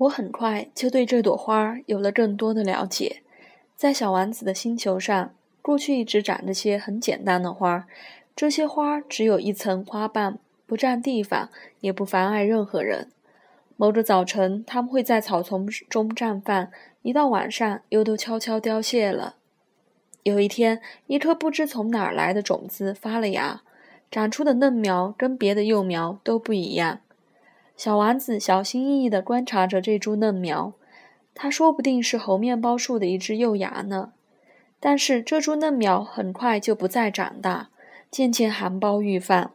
我很快就对这朵花有了更多的了解。在小丸子的星球上，过去一直长着些很简单的花，这些花只有一层花瓣，不占地方，也不妨碍任何人。某个早晨，它们会在草丛中绽放，一到晚上又都悄悄凋谢了。有一天，一颗不知从哪儿来的种子发了芽，长出的嫩苗跟别的幼苗都不一样。小丸子小心翼翼地观察着这株嫩苗，它说不定是猴面包树的一只幼芽呢。但是这株嫩苗很快就不再长大，渐渐含苞欲放。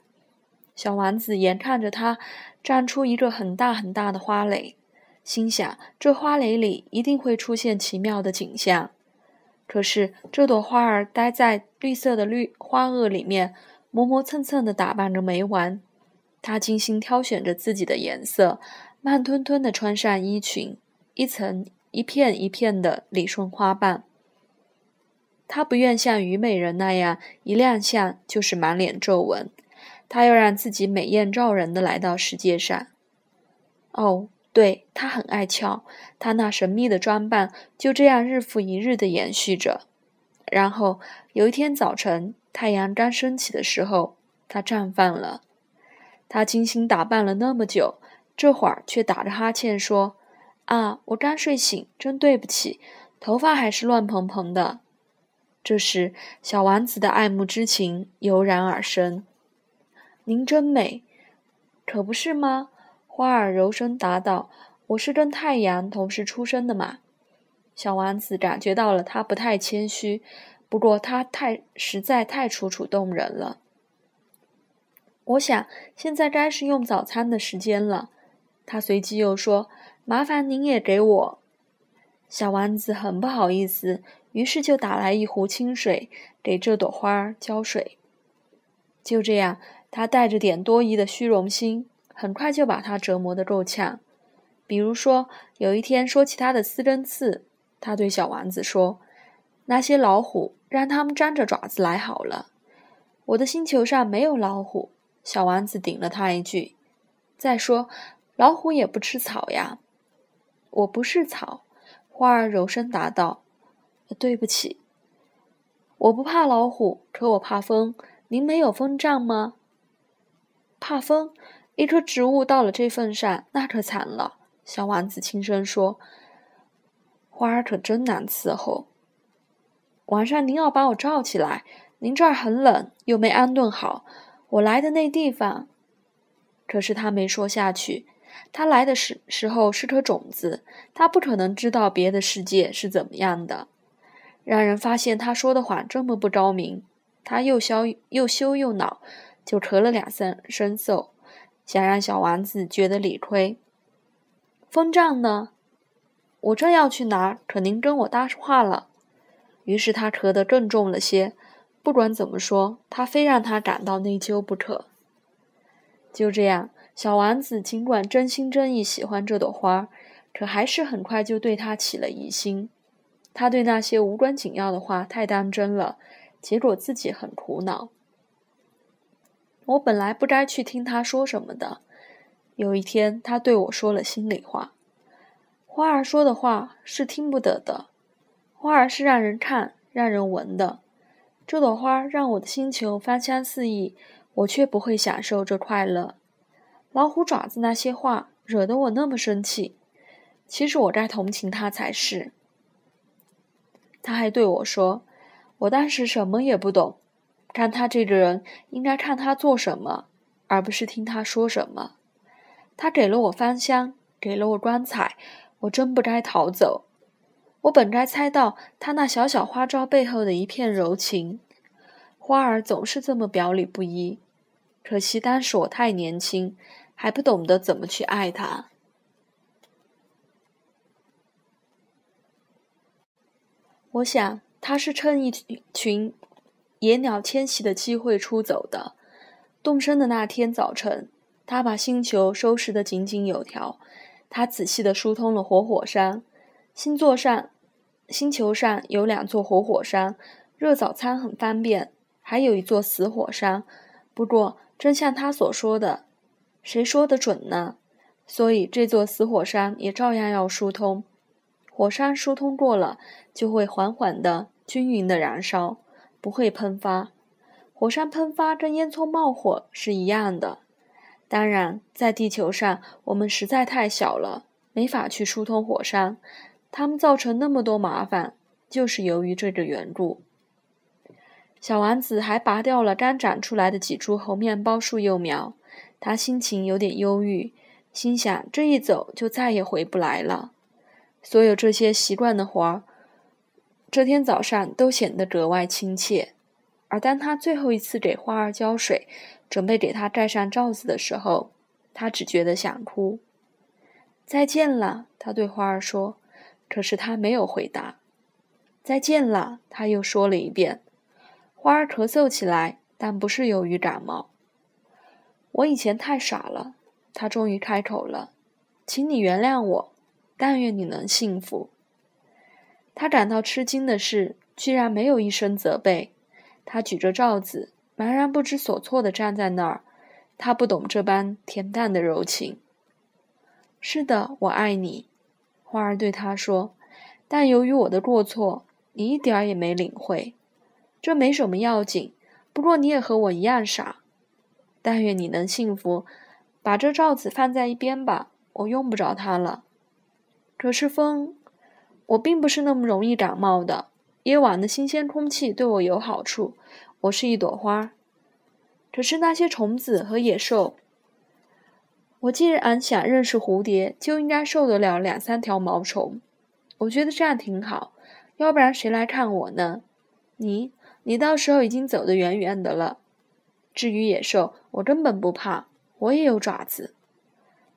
小丸子眼看着它长出一个很大很大的花蕾，心想：这花蕾里一定会出现奇妙的景象。可是这朵花儿待在绿色的绿花萼里面，磨磨蹭蹭地打扮着没完。她精心挑选着自己的颜色，慢吞吞地穿上衣裙，一层一片一片地理顺花瓣。她不愿像虞美人那样一亮相就是满脸皱纹，她要让自己美艳照人的来到世界上。哦，对，她很爱俏，她那神秘的装扮就这样日复一日地延续着。然后有一天早晨，太阳刚升起的时候，她绽放了。他精心打扮了那么久，这会儿却打着哈欠说：“啊，我刚睡醒，真对不起，头发还是乱蓬蓬的。”这时，小丸子的爱慕之情油然而生。“您真美，可不是吗？”花儿柔声答道，“我是跟太阳同时出生的嘛。”小丸子感觉到了他不太谦虚，不过他太实在太楚楚动人了。我想，现在该是用早餐的时间了。他随即又说：“麻烦您也给我。”小丸子很不好意思，于是就打来一壶清水，给这朵花浇水。就这样，他带着点多疑的虚荣心，很快就把它折磨得够呛。比如说，有一天说起他的丝根刺，他对小丸子说：“那些老虎，让他们张着爪子来好了。我的星球上没有老虎。”小丸子顶了他一句：“再说，老虎也不吃草呀。”“我不是草。”花儿柔声答道。“对不起，我不怕老虎，可我怕风。您没有风杖吗？”“怕风？一棵植物到了这份上，那可惨了。”小丸子轻声说。“花儿可真难伺候。晚上您要把我罩起来，您这儿很冷，又没安顿好。”我来的那地方，可是他没说下去。他来的时时候是颗种子，他不可能知道别的世界是怎么样的。让人发现他说的谎这么不高明，他又羞又羞又恼，就咳了两声声嗽，想让小丸子觉得理亏。风杖呢？我正要去拿，可您跟我搭话了。于是他咳得更重了些。不管怎么说，他非让他感到内疚不可。就这样，小丸子尽管真心真意喜欢这朵花，可还是很快就对他起了疑心。他对那些无关紧要的话太当真了，结果自己很苦恼。我本来不该去听他说什么的。有一天，他对我说了心里话。花儿说的话是听不得的，花儿是让人看、让人闻的。这朵花让我的星球芳香四溢，我却不会享受这快乐。老虎爪子那些话惹得我那么生气，其实我该同情他才是。他还对我说：“我当时什么也不懂，看他这个人，应该看他做什么，而不是听他说什么。他给了我芳香，给了我光彩，我真不该逃走。”我本该猜到他那小小花招背后的一片柔情，花儿总是这么表里不一。可惜当时我太年轻，还不懂得怎么去爱他。我想他是趁一群野鸟迁徙的机会出走的。动身的那天早晨，他把星球收拾得井井有条，他仔细地疏通了活火山，星座上。星球上有两座活火山，热早餐很方便；还有一座死火山。不过，真像他所说的，谁说的准呢？所以这座死火山也照样要疏通。火山疏通过了，就会缓缓的、均匀的燃烧，不会喷发。火山喷发跟烟囱冒火是一样的。当然，在地球上，我们实在太小了，没法去疏通火山。他们造成那么多麻烦，就是由于这个缘故。小丸子还拔掉了刚长出来的几株猴面包树幼苗，他心情有点忧郁，心想这一走就再也回不来了。所有这些习惯的活儿，这天早上都显得格外亲切。而当他最后一次给花儿浇水，准备给它盖上罩子的时候，他只觉得想哭。再见了，他对花儿说。可是他没有回答。再见了，他又说了一遍。花儿咳嗽起来，但不是由于感冒。我以前太傻了。他终于开口了，请你原谅我。但愿你能幸福。他感到吃惊的是，居然没有一声责备。他举着罩子，茫然不知所措地站在那儿。他不懂这般恬淡的柔情。是的，我爱你，花儿对他说。但由于我的过错，你一点儿也没领会。这没什么要紧，不过你也和我一样傻。但愿你能幸福。把这罩子放在一边吧，我用不着它了。可是风，我并不是那么容易感冒的。夜晚的新鲜空气对我有好处。我是一朵花。可是那些虫子和野兽，我既然想认识蝴蝶，就应该受得了两三条毛虫。我觉得这样挺好。要不然谁来看我呢？你，你到时候已经走得远远的了。至于野兽，我根本不怕。我也有爪子。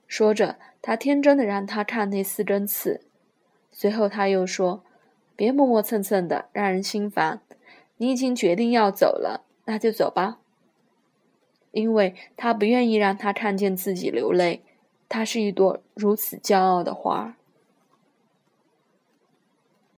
说着，他天真的让他看那四根刺。随后他又说：“别磨磨蹭蹭的，让人心烦。你已经决定要走了，那就走吧。”因为他不愿意让他看见自己流泪。他是一朵如此骄傲的花。